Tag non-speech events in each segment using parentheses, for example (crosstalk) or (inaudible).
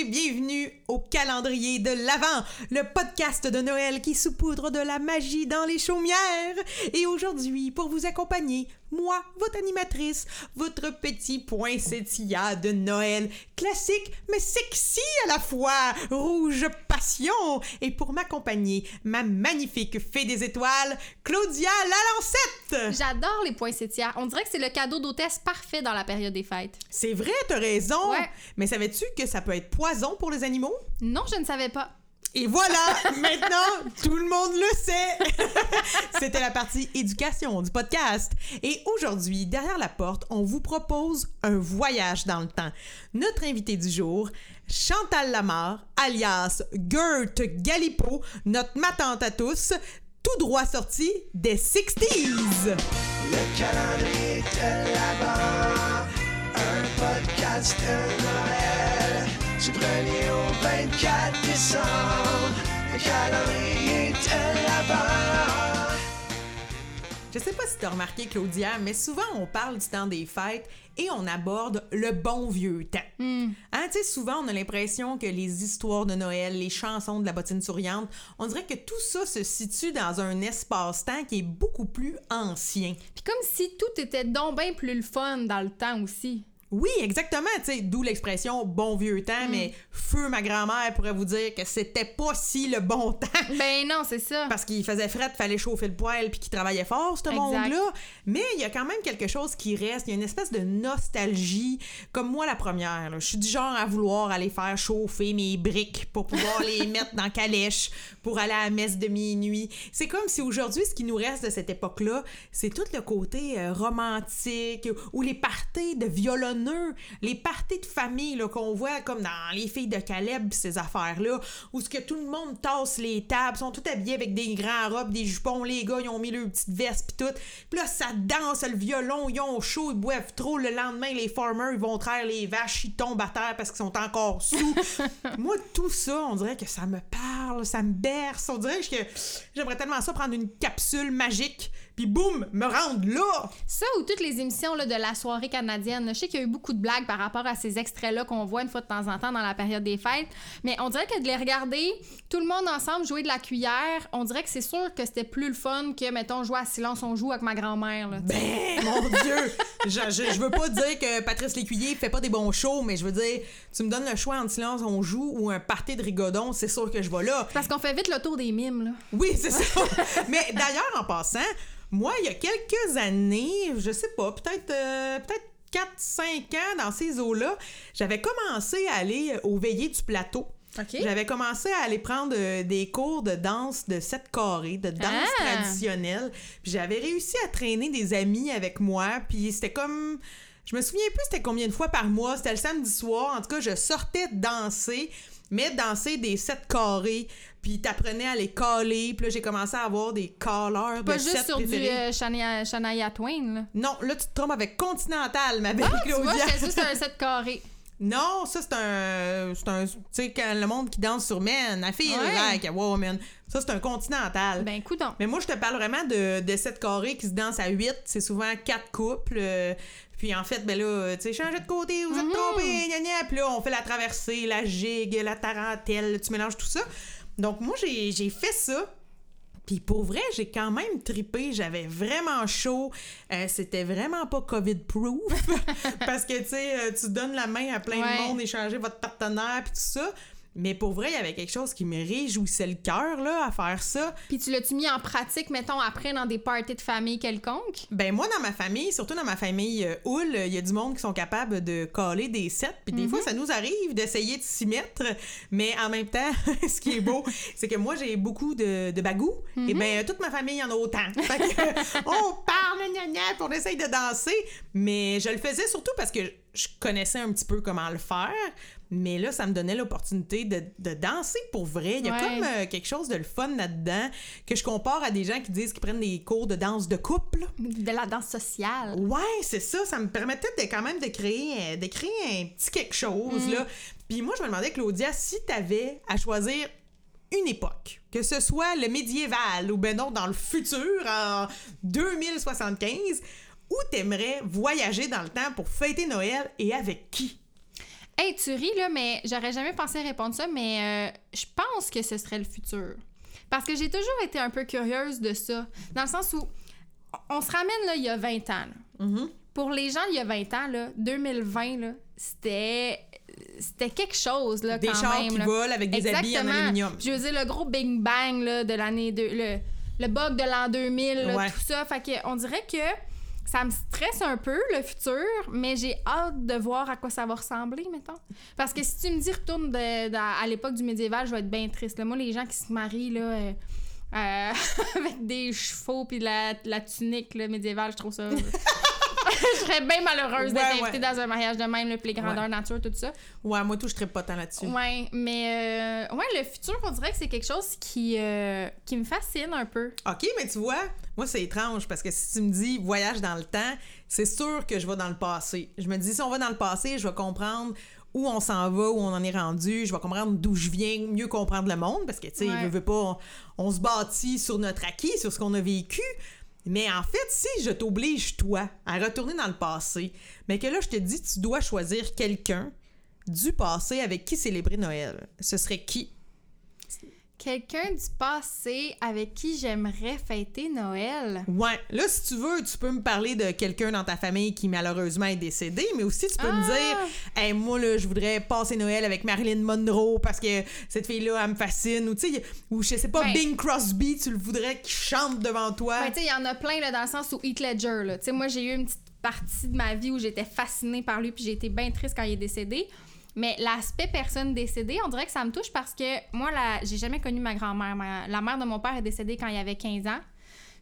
et bienvenue au calendrier de l'Avent, le podcast de Noël qui saupoudre de la magie dans les chaumières. Et aujourd'hui, pour vous accompagner, moi, votre animatrice, votre petit poinsettia de Noël, classique mais sexy à la fois, rouge passion. Et pour m'accompagner, ma magnifique fée des étoiles, Claudia Lalancette. J'adore les poinsettias. On dirait que c'est le cadeau d'hôtesse parfait dans la période des fêtes. C'est vrai, t'as raison. Ouais. Mais savais-tu que ça peut être poison pour les animaux? Non, je ne savais pas. Et voilà, (laughs) maintenant, tout le monde le sait. (laughs) C'était la partie éducation du podcast. Et aujourd'hui, derrière la porte, on vous propose un voyage dans le temps. Notre invité du jour, Chantal Lamar, alias Gert Galipo, notre matante à tous, tout droit sorti des 60s. Le calendrier de l'Avent, un podcast de Noël. Du 1er au 24 décembre, le calendrier de l'Avent. Je sais pas si t'as remarqué, Claudia, mais souvent on parle du temps des fêtes et on aborde le bon vieux temps. Hein, tu sais, souvent on a l'impression que les histoires de Noël, les chansons de la bottine souriante, on dirait que tout ça se situe dans un espace-temps qui est beaucoup plus ancien. Puis comme si tout était donc bien plus le fun dans le temps aussi. Oui, exactement, tu sais, d'où l'expression bon vieux temps, mais feu ma grand-mère pourrait vous dire que c'était pas si le bon (laughs) temps. Ben non, c'est ça. Parce qu'il faisait fret, fallait chauffer le poêle puis qu'il travaillait fort, ce monde-là. Mais il y a quand même quelque chose qui reste. Il y a une espèce de nostalgie. Comme moi, la première. Je suis du genre à vouloir aller faire chauffer mes briques pour pouvoir les (laughs) mettre dans calèche pour aller à la messe de minuit. C'est comme si aujourd'hui, ce qui nous reste de cette époque-là, c'est tout le côté euh, romantique ou les parties de les parties de famille qu'on voit comme dans Les filles de Caleb, pis ces affaires-là, où ce que tout le monde tasse les tables, sont tout habillés avec des grands robes, des jupons, les gars, ils ont mis leurs petites vestes pis tout. Puis là, ça danse, le violon, ils ont chaud, ils boivent trop. Le lendemain, les farmers, ils vont traire les vaches, ils tombent à terre parce qu'ils sont encore sous. (laughs) Moi, tout ça, on dirait que ça me parle, ça me berce. On dirait que j'aimerais tellement ça prendre une capsule magique, puis boum, me rendre là. Ça ou toutes les émissions là, de la soirée canadienne. Je sais qu'il y a eu beaucoup de blagues par rapport à ces extraits-là qu'on voit une fois de temps en temps dans la période des fêtes. Mais on dirait que de les regarder, tout le monde ensemble jouer de la cuillère, on dirait que c'est sûr que c'était plus le fun que, mettons, jouer à silence on joue avec ma grand-mère. Ben, mon Dieu! (laughs) Je, je, je veux pas dire que Patrice Lécuyer fait pas des bons shows, mais je veux dire, tu me donnes le choix entre silence, on joue ou un party de rigodon, c'est sûr que je vais là. Parce qu'on fait vite le tour des mimes. Là. Oui, c'est ça. (laughs) Mais d'ailleurs, en passant, moi, il y a quelques années, je sais pas, peut-être euh, peut-être 4-5 ans dans ces eaux-là, j'avais commencé à aller au veillées du plateau. J'avais commencé à aller prendre euh, des cours de danse de sept carrés, de danse Ah! traditionnelle. Puis j'avais réussi à traîner des amis avec moi. Puis c'était comme. Je me souviens plus c'était combien de fois par mois. C'était le samedi soir. En tout cas, je sortais danser, mais danser des sept carrés. Puis t'apprenais à les caler. Puis là, j'ai commencé à avoir des calleurs Pas de juste sept sur du euh, Shania, Shania Twain. Là. Non, là, tu te trompes avec Continental, ma belle Ah, tu vois, c'est juste un (laughs) set carré. Non, ça c'est un. C'est un. Tu sais, quand le monde qui danse sur Men, I feel Ouais. like a woman. Ça c'est un continental. Ben, coudon. Mais moi, je te parle vraiment de, de cette carré qui se danse à 8. C'est souvent quatre couples. euh, puis en fait, ben là, tu sais, changez de côté, vous êtes trompés, gna gna. Puis là, on fait la traversée, la gigue, la tarentelle, tu mélanges tout ça. Donc moi, j'ai j'ai fait ça. Puis pour vrai, j'ai quand même tripé. J'avais vraiment chaud. Euh, C'était vraiment pas COVID-proof. (laughs) parce que, tu sais, euh, tu donnes la main à plein Ouais. de monde, échanger votre partenaire, puis tout ça. Mais pour vrai, il y avait quelque chose qui me réjouissait le cœur, là, à faire ça. Puis tu l'as-tu mis en pratique, mettons, après dans des parties de famille quelconques? Ben moi, dans ma famille, surtout dans ma famille euh, il y a du monde qui sont capables de coller des sets. Puis des fois, ça nous arrive d'essayer de s'y mettre. Mais en même temps, (laughs) ce qui est beau, (laughs) c'est que moi, j'ai beaucoup de, de bagou. Et ben toute ma famille en a autant. Fait que, (laughs) on parle, gna gna, puis on essaye de danser. Mais je le faisais surtout parce que je connaissais un petit peu comment le faire. Mais là, ça me donnait l'opportunité de, de danser pour vrai. Il y a Ouais. comme euh, quelque chose de le fun là-dedans que je compare à des gens qui disent qu'ils prennent des cours de danse de couple. De la danse sociale. Ouais, c'est ça. Ça me permettait de, quand même de créer, euh, de créer un petit quelque chose, là. Puis moi, je me demandais, Claudia, si t'avais à choisir une époque, que ce soit le médiéval ou ben non, dans le futur, en 2075, où t'aimerais voyager dans le temps pour fêter Noël et avec qui? Hey, tu ris, là, mais j'aurais jamais pensé répondre ça, mais euh, je pense que ce serait le futur. Parce que j'ai toujours été un peu curieuse de ça. Dans le sens où on se ramène, là, il y a 20 ans. là. Mhm. Pour les gens, il y a 20 ans, là, 2020, là, c'était... C'était quelque chose, là, Des quand chars même. qui là. volent avec des habits en Exactement. aluminium. Je veux dire, le gros Big Bang là, de l'année... Le, le bug de l'an 2000, là, Ouais. tout ça. Fait que on dirait que ça me stresse un peu, le futur, mais j'ai hâte de voir à quoi ça va ressembler, mettons. Parce que si tu me dis retourne de- à l'époque du médiéval, je vais être bien triste. là. Moi, les gens qui se marient, là... euh, euh, (laughs) avec des chevaux puis la, la tunique là, médiévale, je trouve ça. (laughs) (laughs) je serais bien malheureuse d'être invitée ouais. dans un mariage de même, les grandeurs Ouais. nature, tout ça. Ouais, moi, tout, je traite pas tant là-dessus. Ouais, mais euh, ouais, le futur, on dirait que c'est quelque chose qui, euh, qui me fascine un peu. OK, mais tu vois, moi, c'est étrange parce que si tu me dis voyage dans le temps, c'est sûr que je vais dans le passé. Je me dis, si on va dans le passé, je vais comprendre où on s'en va, où on en est rendu, je vais comprendre d'où je viens, mieux comprendre le monde parce que, tu sais, Ouais. veut, veut pas, on, on se bâtit sur notre acquis, sur ce qu'on a vécu. Mais en fait, si je t'oblige, toi, à retourner dans le passé, mais que là, je te dis, tu dois choisir quelqu'un du passé avec qui célébrer Noël, ce serait qui? Quelqu'un du passé avec qui j'aimerais fêter Noël. Ouais, là, si tu veux, tu peux me parler de quelqu'un dans ta famille qui malheureusement est décédé, mais aussi tu peux me Ah! dire, hey, moi, là, je voudrais passer Noël avec Marilyn Monroe parce que cette fille-là, elle me fascine, ou tu sais, ou je sais pas, Ouais. Bing Crosby, tu le voudrais qu'il chante devant toi. Ben, tu sais, il y en a plein là, dans le sens où Heath Ledger, là. Tu sais, moi, j'ai eu une petite partie de ma vie où j'étais fascinée par lui, puis j'ai été bien triste quand il est décédé. Mais l'aspect personne décédée, on dirait que ça me touche parce que moi, la... j'ai jamais connu ma grand-mère. La mère de mon père est décédée quand il avait 15 ans.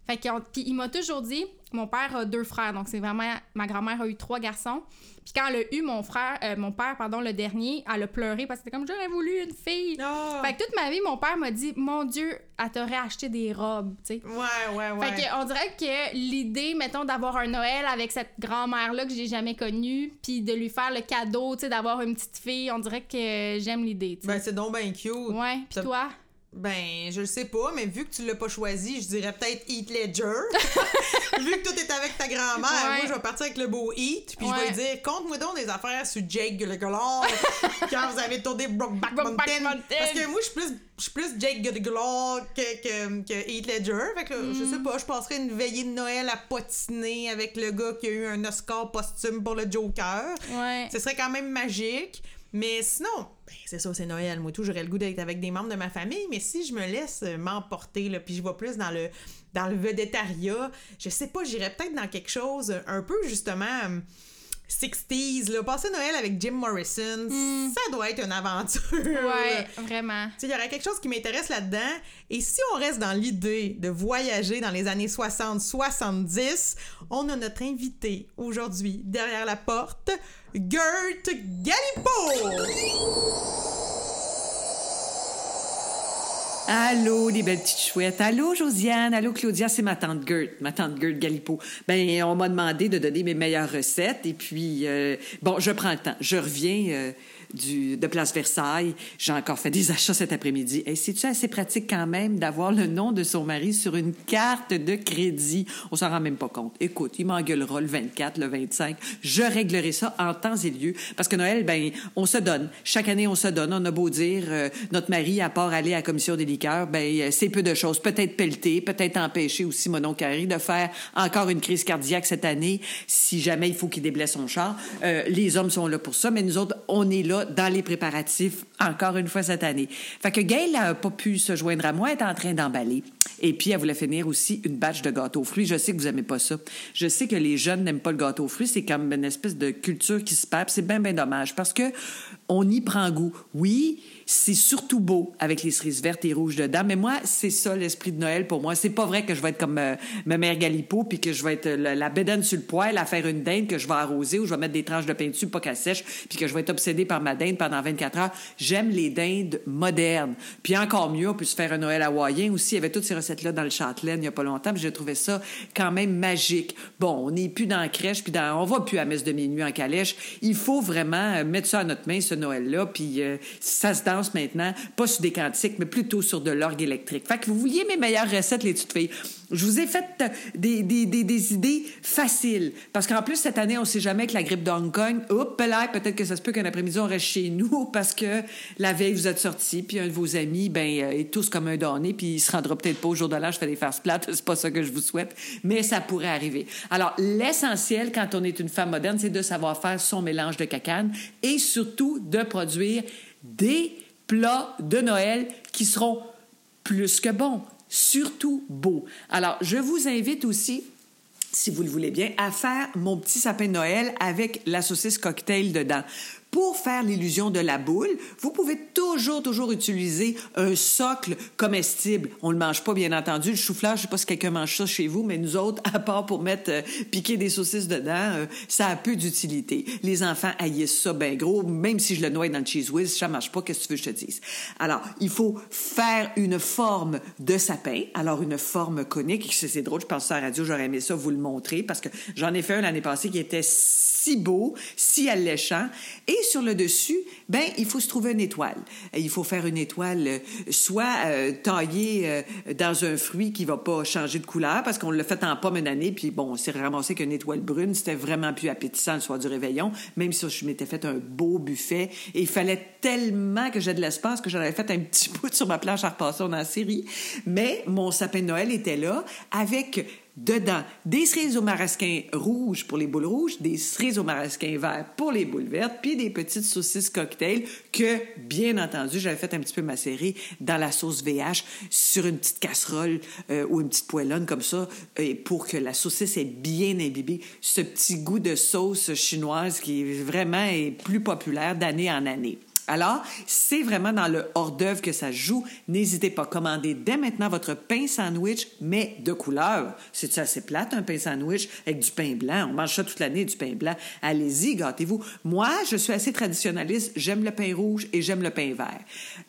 Fait que, puis il m'a toujours dit, mon père a deux frères, donc c'est vraiment, ma grand-mère a eu trois garçons. Puis quand elle a eu mon frère, euh, mon père, pardon, le dernier, elle a pleuré parce que c'était comme, j'aurais voulu une fille. Ah! Fait que toute ma vie, mon père m'a dit, mon Dieu, elle t'aurait acheté des robes, tu sais. Ouais, ouais, ouais. Fait que on dirait que l'idée, mettons, d'avoir un Noël avec cette grand-mère-là que j'ai jamais connue, puis de lui faire le cadeau, tu sais, d'avoir une petite fille, on dirait que j'aime l'idée. Ben, c'est donc bien cute. ouais, puis toi? Ben, je le sais pas, mais vu que tu l'as pas choisi, je dirais peut-être Heath Ledger. (laughs) vu que tout est avec ta grand-mère, Ouais. moi, je vais partir avec le beau Heath, puis je vais lui dire, conte-moi donc des affaires sur Jake Gyllenhaal (laughs) quand vous avez tourné Brokeback Brokeback Mountain. Mountain. Parce que moi, je suis plus, je suis plus Jake Gyllenhaal que, que, que Heath Ledger. Fait que, je Mm. sais pas, je passerais une veillée de Noël à potiner avec le gars qui a eu un Oscar posthume pour le Joker. Ouais. Ce serait quand même magique. Mais sinon, ben, c'est ça, c'est Noël. Moi, tout, j'aurais le goût d'être avec des membres de ma famille. Mais si je me laisse euh, m'emporter, là, puis je vais plus dans le, dans le vedettariat, je sais pas, j'irais peut-être dans quelque chose euh, un peu, justement, euh, 60s. Là. Passer Noël avec Jim Morrison, ça doit être une aventure. Ouais, vraiment. Tu Il y aurait quelque chose qui m'intéresse là-dedans. Et si on reste dans l'idée de voyager dans les années 60-70, on a notre invité aujourd'hui derrière la porte, Gert Galipo! Allô, les belles petites chouettes. Allô, Josiane. Allô, Claudia. C'est ma tante Gerthe, ma tante Gerthe Galipo. Ben, on m'a demandé de donner mes meilleures recettes. Et puis, euh, bon, je prends le temps. Je reviens euh, du, de Place Versailles. J'ai encore fait des (laughs) achats cet après-midi. Et c'est-tu assez pratique quand même d'avoir le nom de son mari sur une carte de crédit? On s'en rend même pas compte. Écoute, il m'engueulera le 24, le 25. Je réglerai ça en temps et lieu. Parce que Noël, ben, on se donne. Chaque année, on se donne. On a beau dire, euh, notre mari, à part aller à la commission des liqueurs, ben, euh, c'est peu de choses. Peut-être pelleter, peut-être empêcher aussi mon oncle Harry de faire encore une crise cardiaque cette année, si jamais il faut qu'il déblaye son char. Euh, les hommes sont là pour ça, mais nous autres, on est là dans les préparatifs encore une fois cette année. Fait que Gail n'a pas pu se joindre à moi, elle est en train d'emballer. Et puis, elle voulait finir aussi une batch de gâteaux aux fruits. Je sais que vous aimez pas ça. Je sais que les jeunes n'aiment pas le gâteau aux fruits. C'est comme une espèce de culture qui se perd. C'est bien, bien dommage parce que on y prend goût. Oui, c'est surtout beau avec les cerises vertes et rouges dedans. Mais moi, c'est ça l'esprit de Noël pour moi. C'est pas vrai que je vais être comme euh, ma mère Galipo puis que je vais être la, la bédaine sur le poêle à faire une dinde que je vais arroser ou je vais mettre des tranches de pain dessus pas qu'elle sèche puis que je vais être obsédée par ma dinde pendant 24 heures. J'aime les dindes modernes. Puis encore mieux, on peut se faire un Noël hawaïen aussi. Il y avait toutes ces recettes-là dans le Châtelaine il y a pas longtemps. J'ai trouvé ça quand même magique. Bon, on n'est plus dans la crèche puis dans, on va plus à messe de minuit en calèche. Il faut vraiment euh, mettre ça à notre main, Noël-là. Puis euh, ça se danse maintenant, pas sur des cantiques, mais plutôt sur de l'orgue électrique. Fait que vous vouliez mes meilleures recettes, les petites filles. Je vous ai fait des, des, des, idées faciles. Parce qu'en plus, cette année, on sait jamais que la grippe de Hong Kong, hop là, peut-être que ça se peut qu'un après-midi, on reste chez nous (laughs) parce que la veille, vous êtes sortis, puis un de vos amis, ben, euh, est tous comme un donné, puis il se rendra peut-être pas au jour de l'âge, je fais des farces plates, (laughs) c'est pas ça que je vous souhaite, mais ça pourrait arriver. Alors, l'essentiel, quand on est une femme moderne, c'est de savoir faire son mélange de cacane et surtout de produire des plats de Noël qui seront plus que bons, surtout beaux. Alors, je vous invite aussi si vous le voulez bien, à faire mon petit sapin de Noël avec la saucisse cocktail dedans. Pour faire l'illusion de la boule, vous pouvez toujours, toujours utiliser un socle comestible. On le mange pas, bien entendu. Le chou-fleur, je sais pas si quelqu'un mange ça chez vous, mais nous autres, (laughs) à part pour mettre, euh, piquer des saucisses dedans, euh, ça a peu d'utilité. Les enfants haïssent ça ben gros, même si je le noie dans le cheese whiz, ça marche pas, qu'est-ce que tu veux que je te dise? Alors, il faut faire une forme de sapin. Alors, une forme conique. C'est drôle, je pense à la radio, j'aurais aimé ça vous le montrer parce que j'en ai fait un l'année passée qui était si beau, si alléchant. Et sur le dessus, ben, il faut se trouver une étoile. Il faut faire une étoile euh, soit euh, taillée euh, dans un fruit qui va pas changer de couleur parce qu'on l'a fait en pomme une année, puis bon, on s'est ramassé qu'une étoile brune, c'était vraiment plus appétissant le soir du réveillon, même si je m'étais fait un beau buffet. Et il fallait tellement que j'ai de l'espace que j'en avais fait un petit (laughs) bout sur ma planche à repasser la série. Mais mon sapin de Noël était là avec dedans des cerises au marasquin rouges pour les boules rouges, des cerises au marasquin vert pour les boules vertes, puis des petites saucisses cocktail que, bien entendu, j'avais fait un petit peu macérer dans la sauce VH sur une petite casserole euh, ou une petite poêlonne comme ça, pour que la saucisse ait bien imbibé ce petit goût de sauce chinoise qui vraiment est plus populaire d'année en année. Alors, c'est vraiment dans le hors-d'œuvre que ça joue. N'hésitez pas à commander dès maintenant votre pain sandwich, mais de couleur. C'est assez plate, un pain sandwich avec du pain blanc? On mange ça toute l'année, du pain blanc. Allez-y, gâtez-vous. Moi, je suis assez traditionnaliste. J'aime le pain rouge et j'aime le pain vert.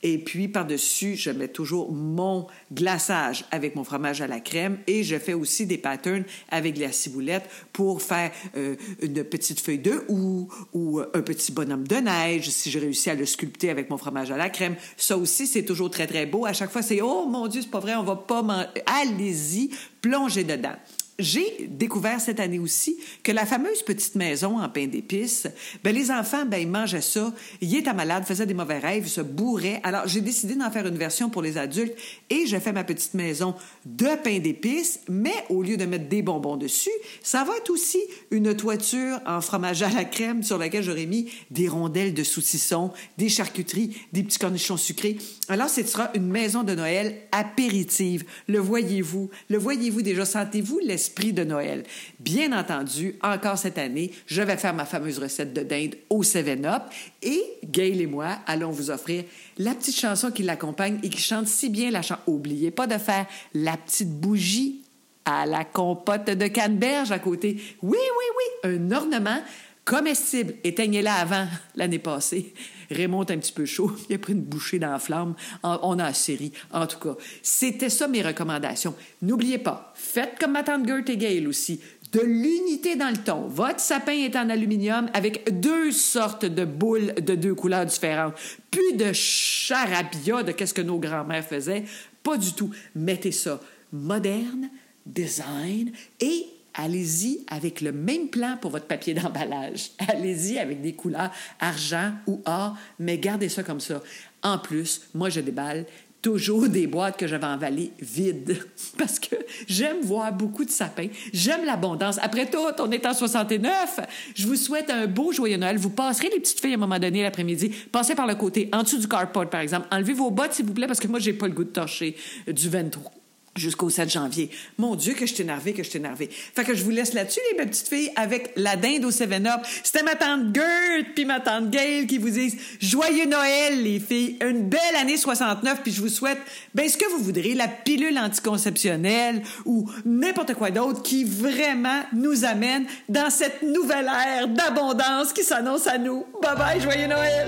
Et puis, par-dessus, je mets toujours mon glaçage avec mon fromage à la crème et je fais aussi des patterns avec la ciboulette pour faire euh, une petite feuille d'œuf ou, ou un petit bonhomme de neige si j'ai réussi à le sculpter avec mon fromage à la crème. Ça aussi, c'est toujours très, très beau. À chaque fois, c'est « Oh mon Dieu, c'est pas vrai, on va pas manger. » Allez-y, plongez dedans. J'ai découvert cette année aussi que la fameuse petite maison en pain d'épices, ben les enfants, ben ils mangeaient ça, ils étaient malades, faisaient des mauvais rêves, se bourraient. Alors j'ai décidé d'en faire une version pour les adultes et j'ai fait ma petite maison de pain d'épices, mais au lieu de mettre des bonbons dessus, ça va être aussi une toiture en fromage à la crème sur laquelle j'aurais mis des rondelles de saucisson, des charcuteries, des petits cornichons sucrés. Alors ce sera une maison de Noël apéritive. Le voyez-vous? Le voyez-vous déjà? Sentez-vous l'esprit de Noël. Bien entendu, encore cette année, je vais faire ma fameuse recette de dinde au 7-Up et Gail et moi allons vous offrir la petite chanson qui l'accompagne et qui chante si bien la chanson. Oubliez pas de faire la petite bougie à la compote de canneberge à côté. Oui, oui, oui, un ornement comestible. Éteignez-la avant l'année passée. Raymond un petit peu chaud. Il a pris une bouchée dans la flamme. En- On a assez ri. En tout cas, c'était ça mes recommandations. N'oubliez pas, faites comme ma tante Gerthe et Gail aussi. De l'unité dans le ton. Votre sapin est en aluminium avec deux sortes de boules de deux couleurs différentes. Plus de charabia de qu'est-ce que nos grands-mères faisaient. Pas du tout. Mettez ça moderne, design et allez-y avec le même plan pour votre papier d'emballage. (laughs) Allez-y avec des couleurs argent ou or, mais gardez ça comme ça. En plus, moi, je déballe toujours (laughs) des boîtes que j'avais emballées vides (laughs) parce que j'aime voir beaucoup de sapins. J'aime l'abondance. Après tout, on est en 69. Je vous souhaite un beau joyeux Noël. Vous passerez les petites filles à un moment donné l'après-midi. Passez par le côté, en dessous du carport, par exemple. Enlevez vos bottes, s'il vous plaît, parce que moi, j'ai pas le goût de torcher du 23 jusqu'au 7 janvier. Mon Dieu, que je suis énervée, que je suis énervée. Fait que je vous laisse là-dessus, les belles petites filles, avec la dinde au 7-Up. C'était ma tante Gerthe puis ma tante Gail qui vous disent Joyeux Noël, les filles. Une belle année 69, puis je vous souhaite, ben, ce que vous voudrez, la pilule anticonceptionnelle ou n'importe quoi d'autre qui vraiment nous amène dans cette nouvelle ère d'abondance qui s'annonce à nous. Bye bye, joyeux Noël!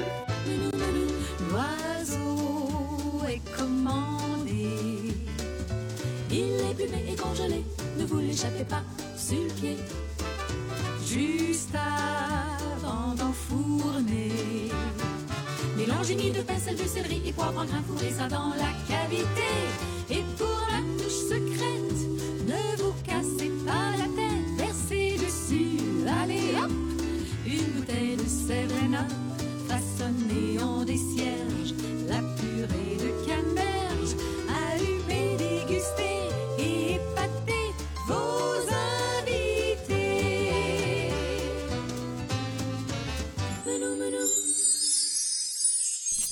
L'oiseau est commandé. Il est plumé et congelé. Ne vous l'échappez pas sur le pied. Juste avant d'enfourner. Mélangez mie de pincelle de céleri et poivre en grain, fourrez ça dans la cavité. Et pour la touche secrète Ne vous cassez pas la tête, versez dessus, allez hop Une bouteille de Seven Up, façonnée en des cierges,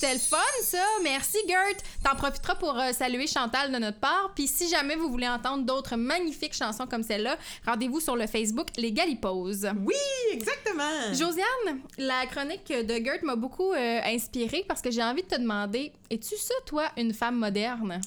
C'était le fun, ça. Merci, Gert. T'en profiteras pour euh, saluer Chantal de notre part. Puis si jamais vous voulez entendre d'autres magnifiques chansons comme celle-là, rendez-vous sur le Facebook Les Galiposes. Oui, exactement. Josiane, la chronique de Gert m'a beaucoup euh, inspirée parce que j'ai envie de te demander es-tu ça, toi, une femme moderne?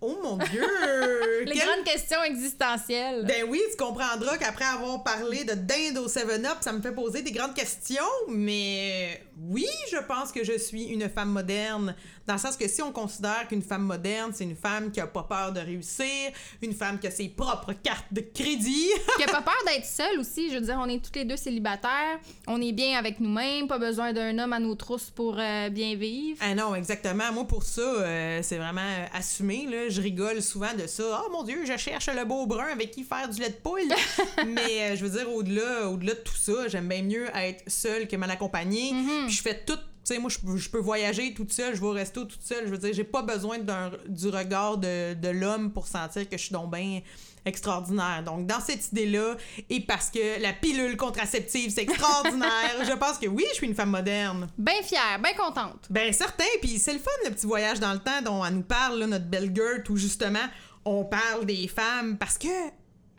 Oh mon Dieu! (laughs) Les Quelle- grandes questions existentielles. Ben oui, tu comprendras qu'après avoir parlé de dinde au 7-Up, ça me fait poser des grandes questions, mais oui, je pense que je suis une femme moderne, dans le sens que si on considère qu'une femme moderne, c'est une femme qui a pas peur de réussir, une femme qui a ses propres cartes de crédit, (laughs) Qui a pas peur d'être seule aussi. Je veux dire, on est toutes les deux célibataires. On est bien avec nous-mêmes. Pas besoin d'un homme à nos trousses pour euh, bien vivre. Ah non, exactement. Moi, pour ça, euh, c'est vraiment euh, assumé. Là. Je rigole souvent de ça. Oh mon Dieu, je cherche le beau brun avec qui faire du lait de poule. (laughs) Mais je veux dire, au-delà, au-delà de tout ça, j'aime bien mieux être seule que mal accompagnée. Puis je fais tout. Tu sais, moi, je, peux- voyager toute seule, je vais au resto toute seule. Je veux dire, j'ai pas besoin du regard de, de l'homme pour sentir que je suis donc bien extraordinaire. Donc, dans cette idée-là, et parce que la pilule contraceptive, c'est extraordinaire, (laughs) je pense que oui, je suis une femme moderne. Bien fière, bien contente. Ben certain, puis c'est le fun le petit voyage dans le temps dont elle nous parle là, notre belle Gert où justement on parle des femmes parce que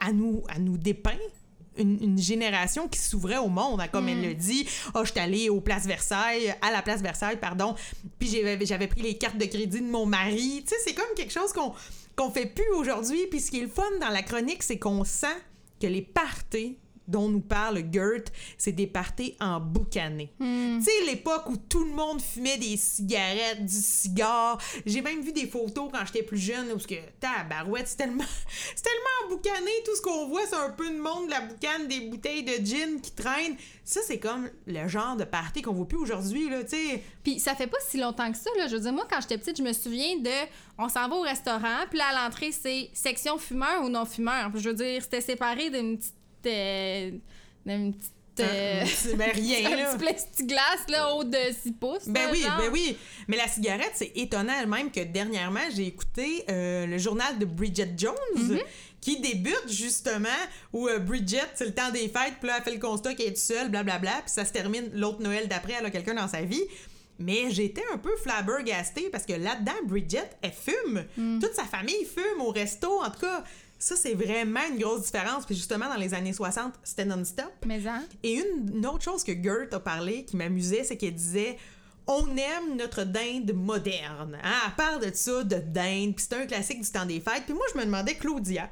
elle nous, elle nous dépeint une, une génération qui s'ouvrait au monde, hein, comme elle le dit. Oh, je suis allée au Place Versailles, à la Place Versailles, pardon, puis j'avais pris les cartes de crédit de mon mari. Tu sais, c'est comme quelque chose qu'on qu'on fait plus aujourd'hui. Puis ce qui est le fun dans la chronique, c'est qu'on sent que les parties dont nous parle Gert, c'est des parties en boucané. Tu sais, l'époque où tout le monde fumait des cigarettes, du cigare. J'ai même vu des photos quand j'étais plus jeune, où ce que, tabarouette, c'est tellement, (laughs) c'est tellement emboucané. Tout ce qu'on voit, c'est un peu de monde, de la boucane, des bouteilles de gin qui traînent. Ça, c'est comme le genre de party qu'on voit plus aujourd'hui, là, tu sais. Puis ça fait pas si longtemps que ça, là. Je veux dire, moi, quand j'étais petite, je me souviens de. On s'en va au restaurant, puis là, à l'entrée, c'est section fumeur ou non fumeur. Je veux dire, c'était séparé d'une petite. euh, d'une petite. euh, (laughs) C'est ben rien, (laughs) un là. petit plexiglas, là, haut de 6 pouces. Ben là, oui, genre. ben oui. Mais la cigarette, c'est étonnant même que dernièrement, j'ai écouté euh, le journal de Bridget Jones. Mm-hmm. Qui débute justement où euh, Bridget, c'est le temps des fêtes, puis là, elle fait le constat qu'elle est seule, blablabla, puis ça se termine l'autre Noël d'après, elle a quelqu'un dans sa vie. Mais j'étais un peu flabbergastée parce que là-dedans, Bridget, elle fume. Mm. Toute sa famille fume au resto. En tout cas, ça, c'est vraiment une grosse différence. Puis justement, dans les années 60, c'était non-stop. Mais hein? Et une, une autre chose que Gert a parlé qui m'amusait, c'est qu'elle disait on aime notre dinde moderne. Hein? Elle parle de ça, de dinde, puis c'est un classique du temps des fêtes. Puis moi, je me demandais, Claudia,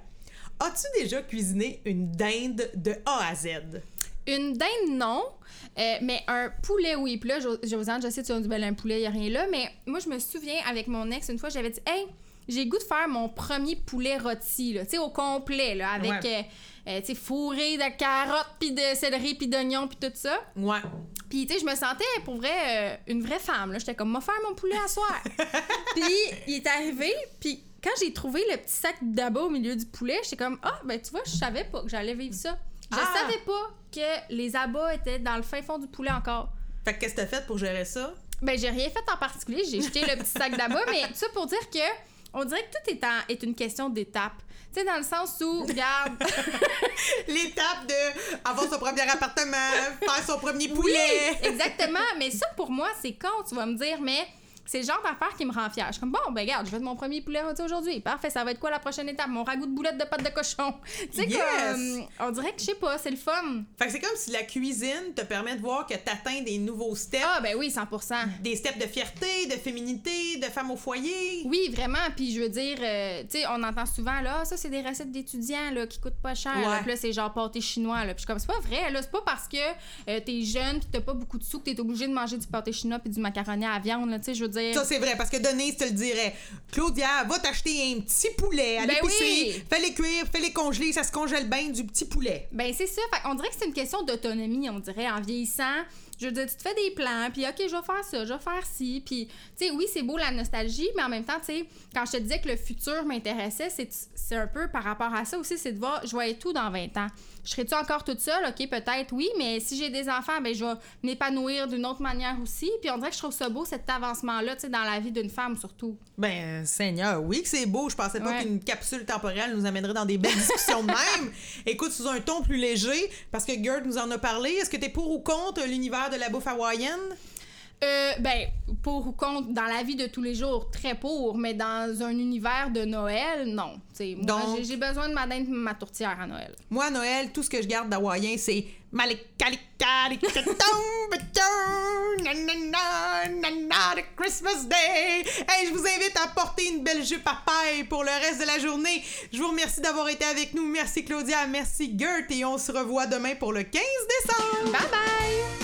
as-tu déjà cuisiné une dinde de A à Z? Une dinde, non. Euh, mais un poulet, oui. Puis là, Jo- Josiane, je sais, tu as dit, ben, un poulet, il a rien là. Mais moi, je me souviens, avec mon ex, une fois, j'avais dit, hey, j'ai le goût de faire mon premier poulet rôti, là, tu sais, au complet, là, avec, Ouais. euh, euh, tu sais, fourré de carottes, puis de céleri, puis d'oignons, puis tout ça. Ouais. Puis, tu sais, je me sentais, pour vrai, euh, une vraie femme, là. J'étais comme, m'a faire mon poulet à soir. (laughs) puis, il est arrivé, puis quand j'ai trouvé le petit sac d'abat au milieu du poulet, j'étais comme, ah, ben, tu vois, je savais pas que j'allais vivre ça. Je Ah! savais pas que les abats étaient dans le fin fond du poulet encore. Fait que qu'est-ce que t'as fait pour gérer ça? Ben, j'ai rien fait en particulier. J'ai jeté le petit sac d'abat, mais tout ça pour dire que on dirait que tout est, en- est une question d'étape. Tu sais, dans le sens où, regarde, (laughs) L'étape de avoir son premier appartement, faire son premier oui, poulet. exactement. Mais ça, pour moi, c'est con, tu vas me dire, mais c'est le genre d'affaire qui me rend fière. Je suis comme, bon, ben, regarde, je vais de mon premier poulet rôti aujourd'hui. Parfait, ça va être quoi la prochaine étape? Mon ragoût de boulettes de pâte de cochon. (laughs) tu sais, Yes! on dirait que, je sais pas, c'est le fun. Fait que c'est comme si la cuisine te permet de voir que t'atteins des nouveaux steps. Ah, ben oui, 100% Des steps de fierté, de féminité, de femme au foyer. Oui, vraiment. Puis je veux dire, euh, tu sais, on entend souvent, là, ça, c'est des recettes d'étudiants, là, qui coûtent pas cher. là. Ouais. Puis là, c'est genre pâté chinois, là. Puis je suis comme, c'est pas vrai, là. C'est pas parce que euh, t'es jeune pis t'as pas beaucoup de sous que t'es obligé de manger du pâté chinois puis du macaroni à la viande, là. Tu sais, je veux dire. Ça, c'est vrai, parce que Denise te le dirait. Claudia, va t'acheter un petit poulet à Ben l'épicerie. oui. Fais-les cuire, fais-les congeler, ça se congèle bien du petit poulet. Ben, c'est ça. Fait qu'on dirait que c'est une question d'autonomie, on dirait, en vieillissant. Je veux dire, tu te fais des plans, puis OK, je vais faire ça, je vais faire ci. Puis, tu sais, oui, c'est beau la nostalgie, mais en même temps, tu sais, quand je te disais que le futur m'intéressait, c'est un peu par rapport à ça aussi, c'est de voir, je vais être tout dans 20 ans? Je serai-tu encore toute seule? OK, peut-être, oui, mais si j'ai des enfants, ben je vais m'épanouir d'une autre manière aussi. Puis on dirait que je trouve ça beau, cet avancement-là, tu sais, dans la vie d'une femme surtout. Ben, Seigneur, oui que c'est beau. Je pensais pas Ouais. qu'une capsule temporelle nous amènerait dans des belles discussions de même. (laughs) Écoute, sous un ton plus léger, parce que Gerd nous en a parlé. Est-ce que t'es pour ou contre l'univers de la bouffe hawaïenne? Euh, ben, pour ou contre, dans la vie de tous les jours, très pour, mais dans un univers de Noël, non. Tu sais, moi, Donc- j'ai- besoin de ma dinde ma tourtière à Noël. Moi, à Noël, tout ce que je garde d'hawaïen, c'est Christmas Day. Hey, je vous invite à porter une belle jupe à paille pour le reste de la journée. Je vous remercie d'avoir été avec nous. Merci Claudia, merci Gert et on se revoit demain pour le 15 décembre. Bye bye!